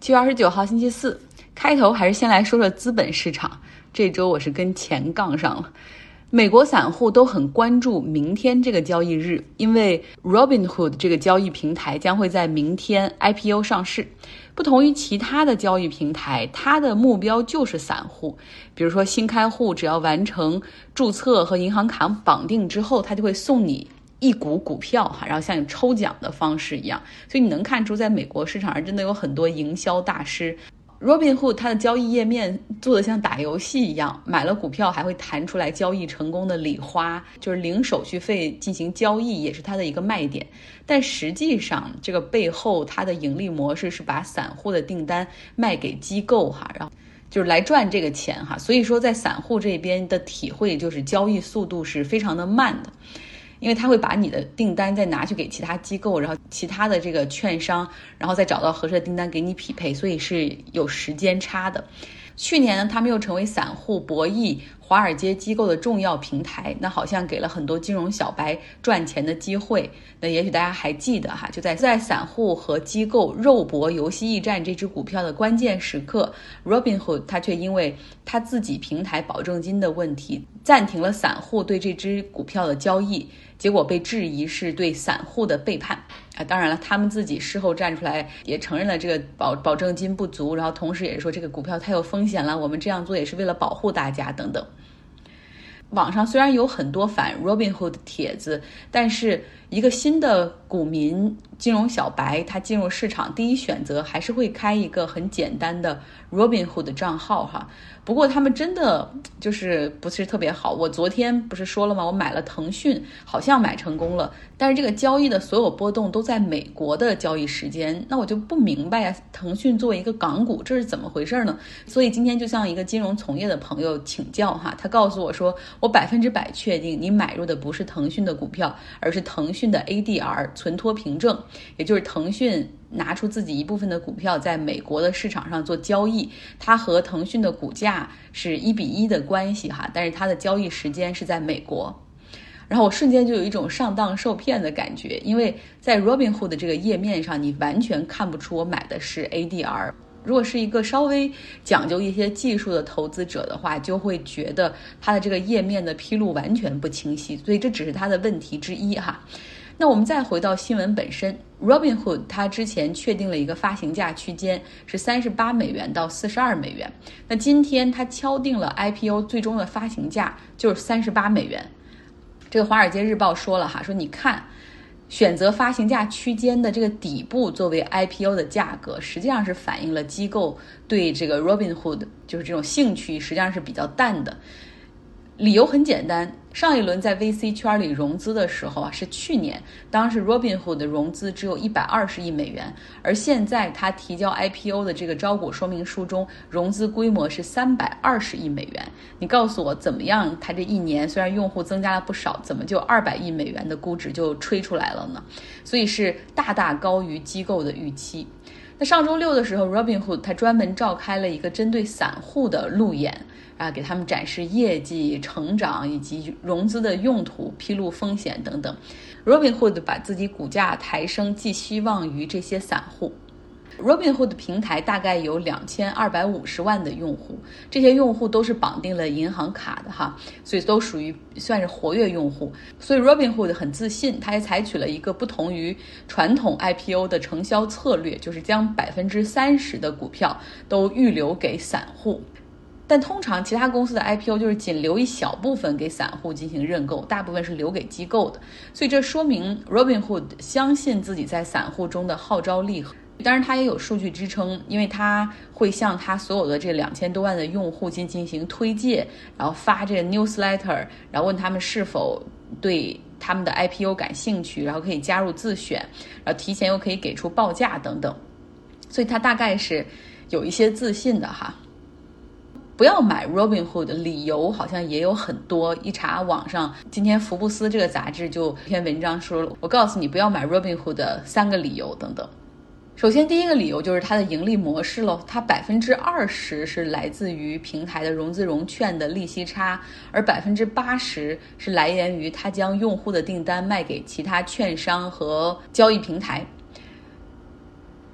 七月二十九号星期四，开头还是先来说说资本市场。这周我是跟钱杠上了。美国散户都很关注明天这个交易日，因为 Robinhood 这个交易平台将会在明天 IPO 上市。不同于其他的交易平台，它的目标就是散户。比如说新开户，只要完成注册和银行卡绑定之后，它就会送你一股股票哈，然后像抽奖的方式一样。所以你能看出，在美国市场上真的有很多营销大师。Robinhood 它的交易页面做的像打游戏一样，买了股票还会弹出来交易成功的礼花，就是零手续费进行交易，也是它的一个卖点。但实际上，这个背后它的盈利模式是把散户的订单卖给机构哈，然后就是来赚这个钱哈。所以说，在散户这边的体会就是交易速度是非常的慢的。因为他会把你的订单再拿去给其他机构，然后其他的这个券商，然后再找到合适的订单给你匹配，所以是有时间差的。去年呢，他们又成为散户博弈华尔街机构的重要平台，那好像给了很多金融小白赚钱的机会。那也许大家还记得哈，就在在散户和机构肉搏游戏驿站这只股票的关键时刻，Robinhood 他却因为他自己平台保证金的问题，暂停了散户对这只股票的交易。结果被质疑是对散户的背叛啊！当然了，他们自己事后站出来也承认了这个保保证金不足，然后同时也是说这个股票太有风险了，我们这样做也是为了保护大家等等。网上虽然有很多反 Robinhood 的帖子，但是一个新的股民、金融小白，他进入市场第一选择还是会开一个很简单的 Robinhood 账号哈。不过他们真的就是不是特别好。我昨天不是说了吗？我买了腾讯，好像买成功了，但是这个交易的所有波动都在美国的交易时间，那我就不明白呀。腾讯作为一个港股，这是怎么回事呢？所以今天就向一个金融从业的朋友请教哈，他告诉我说，我百分之百确定你买入的不是腾讯的股票，而是腾讯讯的 ADR 存托凭证，也就是腾讯。拿出自己一部分的股票，在美国的市场上做交易，它和腾讯的股价是一比一的关系哈，但是它的交易时间是在美国。然后我瞬间就有一种上当受骗的感觉，因为在 Robinhood 的这个页面上，你完全看不出我买的是 ADR。如果是一个稍微讲究一些技术的投资者的话，就会觉得它的这个页面的披露完全不清晰，所以这只是它的问题之一哈。那我们再回到新闻本身，Robinhood 它之前确定了一个发行价区间是三十八美元到四十二美元。那今天它敲定了 IPO 最终的发行价就是三十八美元。这个《华尔街日报》说了哈，说你看，选择发行价区间的这个底部作为 IPO 的价格，实际上是反映了机构对这个 Robinhood 就是这种兴趣实际上是比较淡的。理由很简单，上一轮在 VC 圈里融资的时候啊，是去年，当时 Robinhood 的融资只有一百二十亿美元，而现在他提交 IPO 的这个招股说明书中，融资规模是三百二十亿美元。你告诉我怎么样？他这一年虽然用户增加了不少，怎么就二百亿美元的估值就吹出来了呢？所以是大大高于机构的预期。那上周六的时候，Robinhood 他专门召开了一个针对散户的路演。啊，给他们展示业绩成长以及融资的用途、披露风险等等。Robinhood 把自己股价抬升，寄希望于这些散户。Robinhood 平台大概有两千二百五十万的用户，这些用户都是绑定了银行卡的哈，所以都属于算是活跃用户。所以 Robinhood 很自信，它也采取了一个不同于传统 IPO 的承销策略，就是将百分之三十的股票都预留给散户。但通常其他公司的 IPO 就是仅留一小部分给散户进行认购，大部分是留给机构的。所以这说明 Robinhood 相信自己在散户中的号召力。当然，它也有数据支撑，因为它会向它所有的这两千多万的用户进进行推介，然后发这个 newsletter，然后问他们是否对他们的 IPO 感兴趣，然后可以加入自选，然后提前又可以给出报价等等。所以它大概是有一些自信的哈。不要买 Robinhood 的理由好像也有很多。一查网上，今天福布斯这个杂志就一篇文章说了，我告诉你不要买 Robinhood 的三个理由等等。首先，第一个理由就是它的盈利模式喽，它百分之二十是来自于平台的融资融券的利息差，而百分之八十是来源于它将用户的订单卖给其他券商和交易平台。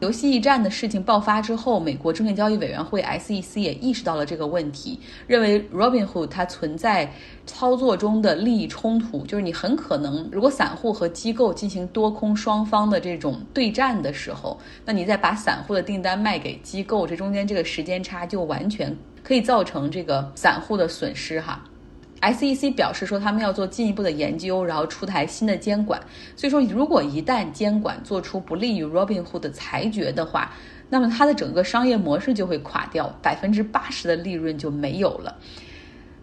游戏驿站的事情爆发之后，美国证券交易委员会 SEC 也意识到了这个问题，认为 Robinhood 它存在操作中的利益冲突，就是你很可能，如果散户和机构进行多空双方的这种对战的时候，那你再把散户的订单卖给机构，这中间这个时间差就完全可以造成这个散户的损失哈。SEC 表示说，他们要做进一步的研究，然后出台新的监管。所以说，如果一旦监管做出不利于 Robinhood 的裁决的话，那么它的整个商业模式就会垮掉，百分之八十的利润就没有了。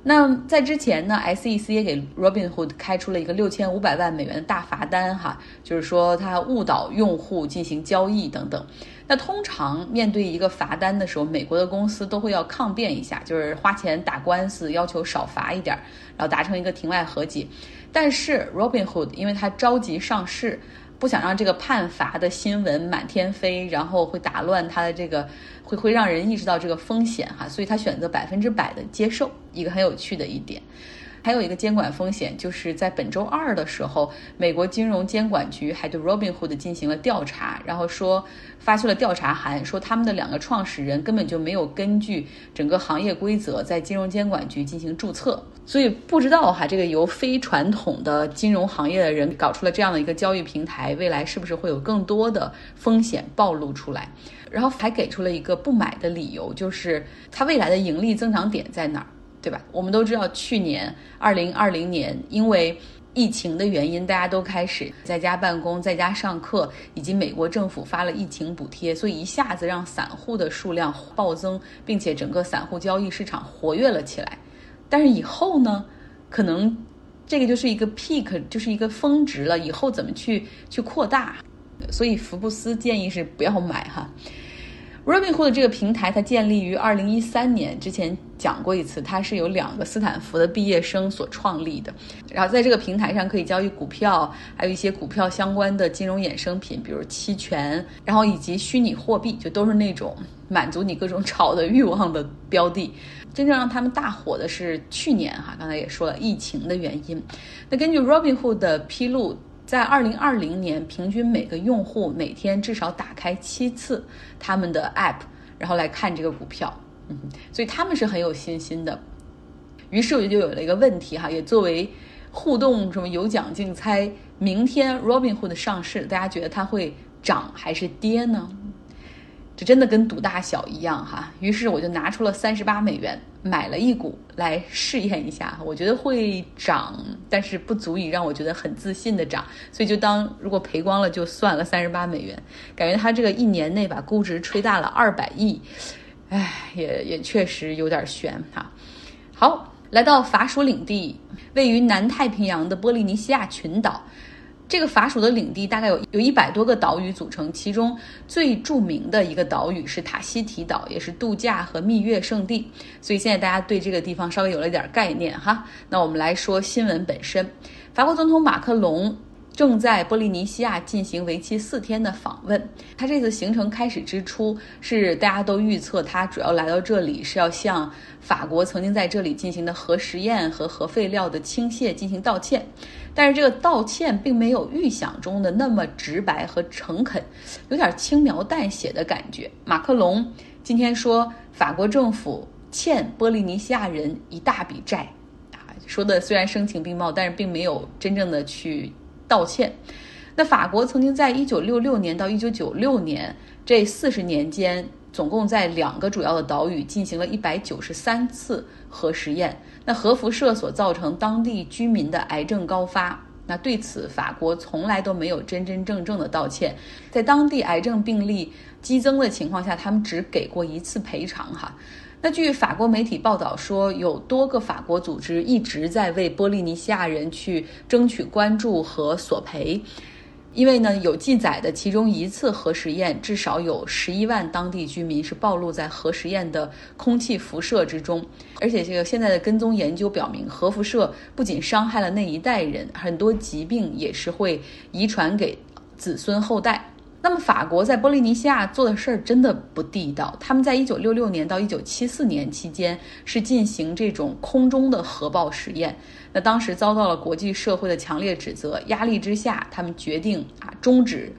那在之前呢，SEC 也给 Robinhood 开出了一个六千五百万美元的大罚单，哈，就是说他误导用户进行交易等等。那通常面对一个罚单的时候，美国的公司都会要抗辩一下，就是花钱打官司，要求少罚一点，然后达成一个庭外和解。但是 Robinhood 因为它着急上市。不想让这个判罚的新闻满天飞，然后会打乱他的这个，会会让人意识到这个风险哈，所以他选择百分之百的接受，一个很有趣的一点。还有一个监管风险，就是在本周二的时候，美国金融监管局还对 Robinhood 进行了调查，然后说发去了调查函，说他们的两个创始人根本就没有根据整个行业规则在金融监管局进行注册，所以不知道哈，这个由非传统的金融行业的人搞出了这样的一个交易平台，未来是不是会有更多的风险暴露出来？然后还给出了一个不买的理由，就是它未来的盈利增长点在哪儿？对吧？我们都知道，去年二零二零年因为疫情的原因，大家都开始在家办公、在家上课，以及美国政府发了疫情补贴，所以一下子让散户的数量暴增，并且整个散户交易市场活跃了起来。但是以后呢，可能这个就是一个 peak，就是一个峰值了。以后怎么去去扩大？所以福布斯建议是不要买哈。Robinhood 这个平台，它建立于二零一三年。之前讲过一次，它是由两个斯坦福的毕业生所创立的。然后在这个平台上可以交易股票，还有一些股票相关的金融衍生品，比如期权，然后以及虚拟货币，就都是那种满足你各种炒的欲望的标的。真正让他们大火的是去年哈，刚才也说了疫情的原因。那根据 Robinhood 的披露。在二零二零年，平均每个用户每天至少打开七次他们的 App，然后来看这个股票，嗯，所以他们是很有信心的。于是我就有了一个问题哈，也作为互动什么有奖竞猜，明天 Robinhood 上市，大家觉得它会涨还是跌呢？这真的跟赌大小一样哈，于是我就拿出了三十八美元买了一股来试验一下，我觉得会涨，但是不足以让我觉得很自信的涨，所以就当如果赔光了就算了。三十八美元，感觉它这个一年内把估值吹大了二百亿，唉，也也确实有点悬哈。好，来到法属领地，位于南太平洋的波利尼西亚群岛。这个法属的领地大概有有一百多个岛屿组成，其中最著名的一个岛屿是塔希提岛，也是度假和蜜月圣地。所以现在大家对这个地方稍微有了一点概念哈。那我们来说新闻本身，法国总统马克龙。正在波利尼西亚进行为期四天的访问。他这次行程开始之初，是大家都预测他主要来到这里是要向法国曾经在这里进行的核实验和核废料的倾泻进行道歉。但是这个道歉并没有预想中的那么直白和诚恳，有点轻描淡写的感觉。马克龙今天说，法国政府欠波利尼西亚人一大笔债，啊，说的虽然声情并茂，但是并没有真正的去。道歉。那法国曾经在一九六六年到一九九六年这四十年间，总共在两个主要的岛屿进行了一百九十三次核实验。那核辐射所造成当地居民的癌症高发，那对此法国从来都没有真真正正的道歉。在当地癌症病例激增的情况下，他们只给过一次赔偿。哈。那据法国媒体报道说，有多个法国组织一直在为波利尼西亚人去争取关注和索赔，因为呢有记载的其中一次核实验，至少有十一万当地居民是暴露在核实验的空气辐射之中，而且这个现在的跟踪研究表明，核辐射不仅伤害了那一代人，很多疾病也是会遗传给子孙后代。那么，法国在波利尼西亚做的事儿真的不地道。他们在一九六六年到一九七四年期间是进行这种空中的核爆实验，那当时遭到了国际社会的强烈指责。压力之下，他们决定啊终止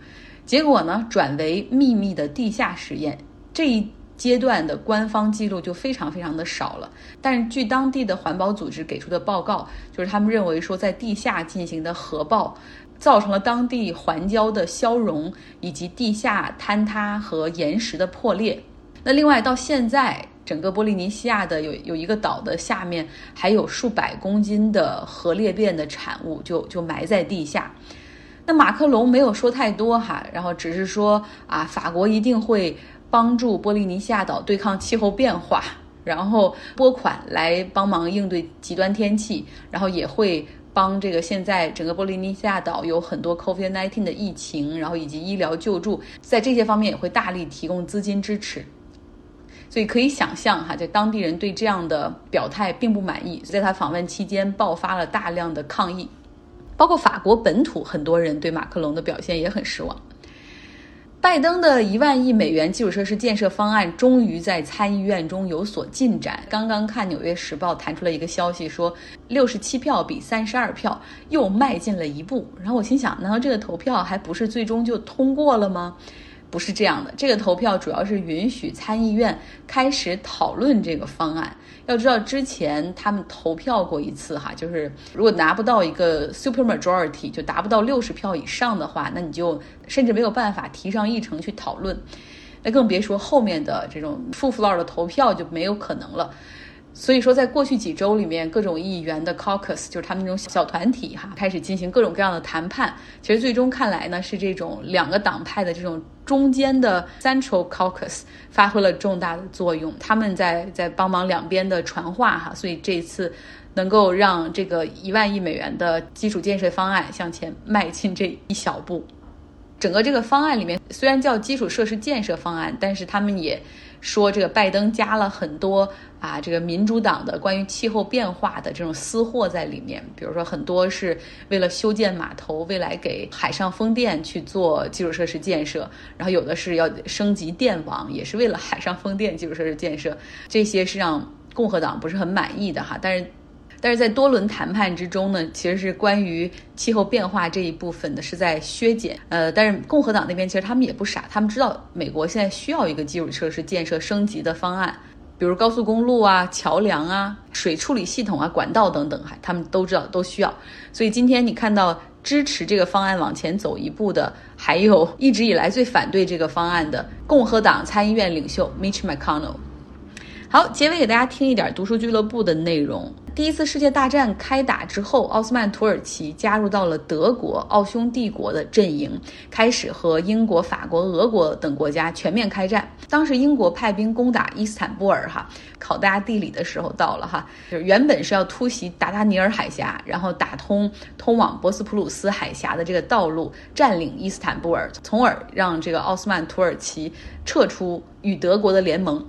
结果呢转为秘密的地下实验。这一阶段的官方记录就非常非常的少了。但是据当地的环保组织给出的报告，就是他们认为说在地下进行的核爆，造成了当地环礁的消融以及地下坍塌和岩石的破裂。那另外到现在。整个波利尼西亚的有有一个岛的下面还有数百公斤的核裂变的产物，就就埋在地下。那马克龙没有说太多哈，然后只是说啊，法国一定会帮助波利尼西亚岛对抗气候变化，然后拨款来帮忙应对极端天气，然后也会帮这个现在整个波利尼西亚岛有很多 COVID-19 的疫情，然后以及医疗救助，在这些方面也会大力提供资金支持。所以可以想象，哈，在当地人对这样的表态并不满意，在他访问期间爆发了大量的抗议，包括法国本土很多人对马克龙的表现也很失望。拜登的一万亿美元基础设施建设方案终于在参议院中有所进展。刚刚看《纽约时报》弹出了一个消息，说六十七票比三十二票又迈进了一步。然后我心想，难道这个投票还不是最终就通过了吗？不是这样的，这个投票主要是允许参议院开始讨论这个方案。要知道，之前他们投票过一次哈，就是如果拿不到一个 super majority，就达不到六十票以上的话，那你就甚至没有办法提上议程去讨论。那更别说后面的这种 full floor 的投票就没有可能了。所以说，在过去几周里面，各种议员的 caucus 就是他们那种小团体哈，开始进行各种各样的谈判。其实最终看来呢，是这种两个党派的这种中间的 central caucus 发挥了重大的作用，他们在在帮忙两边的传话哈。所以这一次能够让这个一万亿美元的基础建设方案向前迈进这一小步。整个这个方案里面虽然叫基础设施建设方案，但是他们也。说这个拜登加了很多啊，这个民主党的关于气候变化的这种私货在里面，比如说很多是为了修建码头，未来给海上风电去做基础设施建设，然后有的是要升级电网，也是为了海上风电基础设施建设，这些是让共和党不是很满意的哈，但是。但是在多轮谈判之中呢，其实是关于气候变化这一部分的是在削减。呃，但是共和党那边其实他们也不傻，他们知道美国现在需要一个基础设施建设升级的方案，比如高速公路啊、桥梁啊、水处理系统啊、管道等等，哈，他们都知道都需要。所以今天你看到支持这个方案往前走一步的，还有一直以来最反对这个方案的共和党参议院领袖 Mitch McConnell。好，结尾给大家听一点读书俱乐部的内容。第一次世界大战开打之后，奥斯曼土耳其加入到了德国奥匈帝国的阵营，开始和英国、法国、俄国等国家全面开战。当时英国派兵攻打伊斯坦布尔，哈，考大家地理的时候到了哈，就是原本是要突袭达达尼尔海峡，然后打通通往博斯普鲁斯海峡的这个道路，占领伊斯坦布尔，从而让这个奥斯曼土耳其撤出与德国的联盟。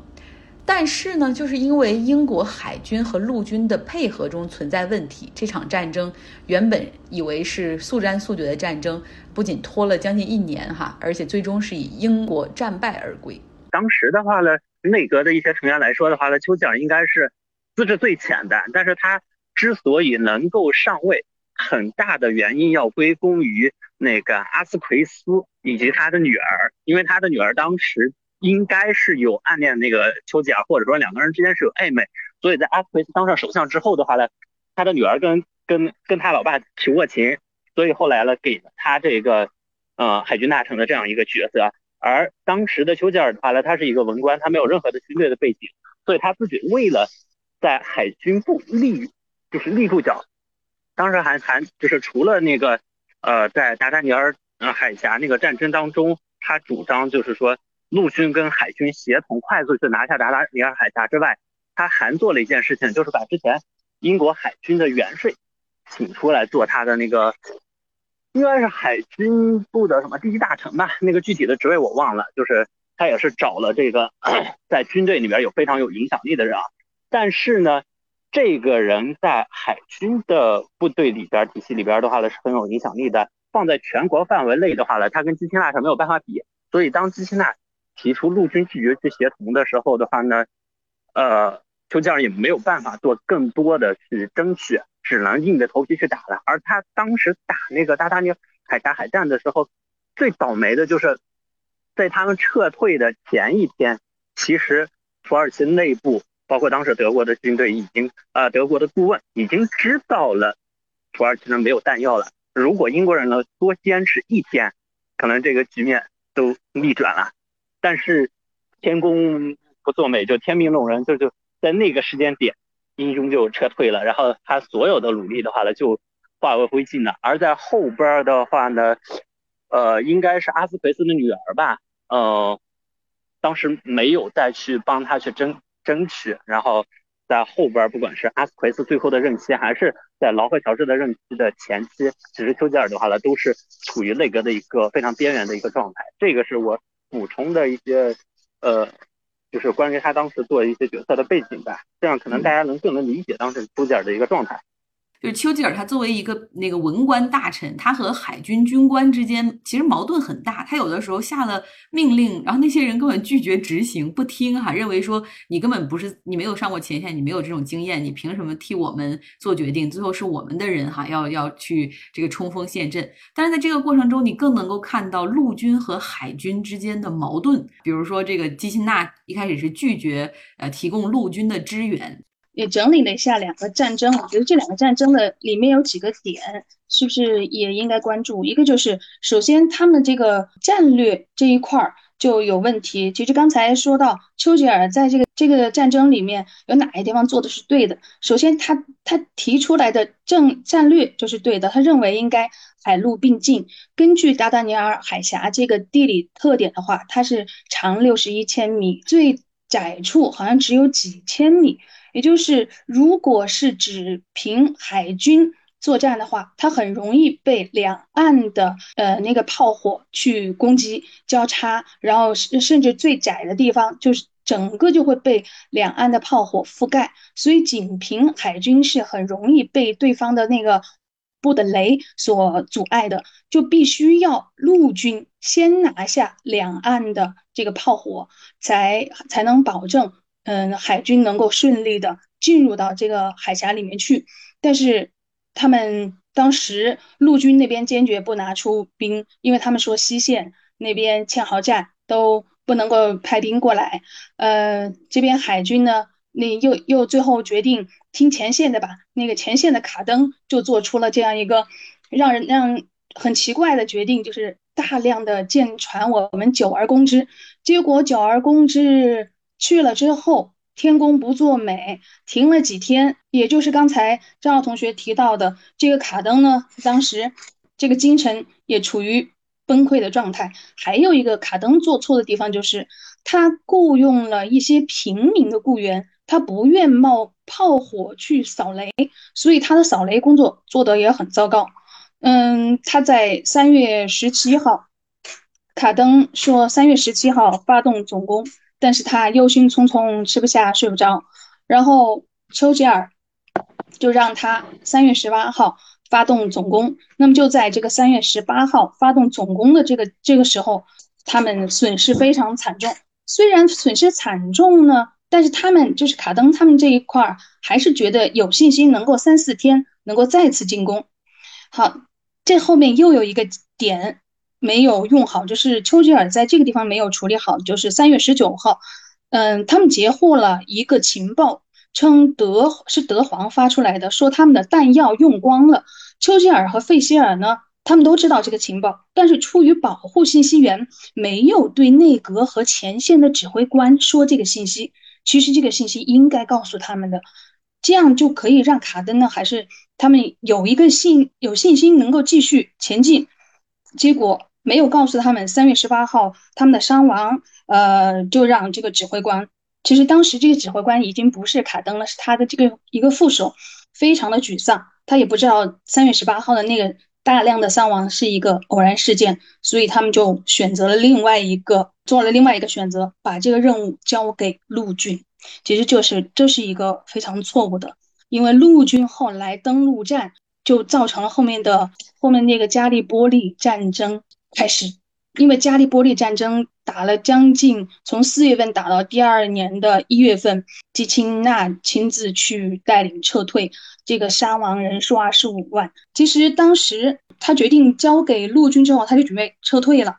但是呢，就是因为英国海军和陆军的配合中存在问题，这场战争原本以为是速战速决的战争，不仅拖了将近一年哈，而且最终是以英国战败而归。当时的话呢，内阁的一些成员来说的话呢，丘吉尔应该是资质最浅的，但是他之所以能够上位，很大的原因要归功于那个阿斯奎斯以及他的女儿，因为他的女儿当时。应该是有暗恋那个丘吉尔，或者说两个人之间是有暧昧，所以在阿斯奎斯当上首相之后的话呢，他的女儿跟跟跟他老爸提过情，所以后来呢给了他这个呃海军大臣的这样一个角色。而当时的丘吉尔的话呢，他是一个文官，他没有任何的军队的背景，所以他自己为了在海军部立就是立住脚，当时还还就是除了那个呃在达达尼尔海峡那个战争当中，他主张就是说。陆军跟海军协同快速去拿下达达尼尔海峡之外，他还做了一件事情，就是把之前英国海军的元帅请出来做他的那个，应该是海军部的什么第一大臣吧，那个具体的职位我忘了。就是他也是找了这个 在军队里边有非常有影响力的人啊。但是呢，这个人在海军的部队里边体系里边的话呢是很有影响力的，放在全国范围内的话呢，他跟基辛纳是没有办法比。所以当基辛纳提出陆军拒绝去协同的时候的话呢，呃，丘吉尔也没有办法做更多的去争取，只能硬着头皮去打了。而他当时打那个达达尼海峡海战的时候，最倒霉的就是，在他们撤退的前一天，其实土耳其内部，包括当时德国的军队已经啊，德国的顾问已经知道了土耳其人没有弹药了。如果英国人呢多坚持一天，可能这个局面都逆转了。但是天公不作美，就天命弄人，就就在那个时间点，英雄就撤退了，然后他所有的努力的话呢，就化为灰烬了。而在后边的话呢。呃，应该是阿斯奎斯的女儿吧，呃，当时没有再去帮他去争争取，然后在后边，不管是阿斯奎斯最后的任期，还是在劳合乔治的任期的前期，其实丘吉尔的话呢，都是处于内阁的一个非常边缘的一个状态。这个是我补充的一些，呃，就是关于他当时做一些决策的背景吧，这样可能大家能更能理解当时朱吉尔的一个状态。就是丘吉尔，他作为一个那个文官大臣，他和海军军官之间其实矛盾很大。他有的时候下了命令，然后那些人根本拒绝执行，不听哈，认为说你根本不是你没有上过前线，你没有这种经验，你凭什么替我们做决定？最后是我们的人哈，要要去这个冲锋陷阵。但是在这个过程中，你更能够看到陆军和海军之间的矛盾。比如说，这个基辛纳一开始是拒绝呃提供陆军的支援。也整理了一下两个战争，我觉得这两个战争的里面有几个点，是不是也应该关注？一个就是，首先他们这个战略这一块儿就有问题。其实刚才说到丘吉尔在这个这个战争里面有哪些地方做的是对的？首先，他他提出来的政战略就是对的，他认为应该海陆并进。根据达达尼尔海峡这个地理特点的话，它是长六十一千米，最窄处好像只有几千米。也就是，如果是只凭海军作战的话，它很容易被两岸的呃那个炮火去攻击交叉，然后甚甚至最窄的地方就是整个就会被两岸的炮火覆盖，所以仅凭海军是很容易被对方的那个布的雷所阻碍的，就必须要陆军先拿下两岸的这个炮火，才才能保证。嗯，海军能够顺利的进入到这个海峡里面去，但是他们当时陆军那边坚决不拿出兵，因为他们说西线那边堑壕战都不能够派兵过来。呃，这边海军呢，那又又最后决定听前线的吧，那个前线的卡登就做出了这样一个让人让很奇怪的决定，就是大量的舰船我们久而攻之，结果久而攻之。去了之后，天公不作美，停了几天。也就是刚才张浩同学提到的这个卡登呢，当时这个京城也处于崩溃的状态。还有一个卡登做错的地方就是，他雇佣了一些平民的雇员，他不愿冒炮火去扫雷，所以他的扫雷工作做得也很糟糕。嗯，他在三月十七号，卡登说三月十七号发动总攻。但是他忧心忡忡，吃不下睡不着，然后丘吉尔就让他三月十八号发动总攻。那么就在这个三月十八号发动总攻的这个这个时候，他们损失非常惨重。虽然损失惨重呢，但是他们就是卡登他们这一块儿还是觉得有信心能够三四天能够再次进攻。好，这后面又有一个点。没有用好，就是丘吉尔在这个地方没有处理好。就是三月十九号，嗯，他们截获了一个情报，称德是德皇发出来的，说他们的弹药用光了。丘吉尔和费希尔呢，他们都知道这个情报，但是出于保护信息源，没有对内阁和前线的指挥官说这个信息。其实这个信息应该告诉他们的，这样就可以让卡登呢，还是他们有一个信有信心能够继续前进。结果。没有告诉他们三月十八号他们的伤亡，呃，就让这个指挥官，其实当时这个指挥官已经不是卡登了，是他的这个一个副手，非常的沮丧，他也不知道三月十八号的那个大量的伤亡是一个偶然事件，所以他们就选择了另外一个，做了另外一个选择，把这个任务交给陆军，其实就是这是一个非常错误的，因为陆军后来登陆战就造成了后面的后面那个加利波利战争。开始，因为加利波利战争打了将近从四月份打到第二年的一月份，基钦纳亲自去带领撤退，这个伤亡人数二十五万。其实当时他决定交给陆军之后，他就准备撤退了。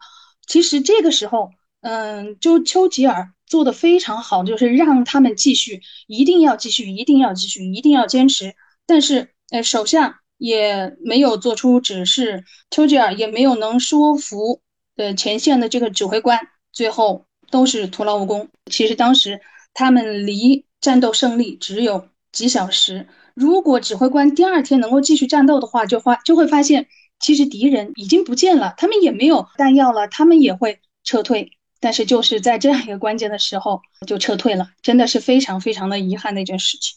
其实这个时候，嗯，就丘吉尔做的非常好，就是让他们继续，一定要继续，一定要继续，一定要坚持。但是，呃，首相也没有做出指示，丘吉尔也没有能说服呃前线的这个指挥官。最后都是徒劳无功。其实当时他们离战斗胜利只有几小时。如果指挥官第二天能够继续战斗的话，就发就会发现，其实敌人已经不见了，他们也没有弹药了，他们也会撤退。但是就是在这样一个关键的时候就撤退了，真的是非常非常的遗憾的一件事情。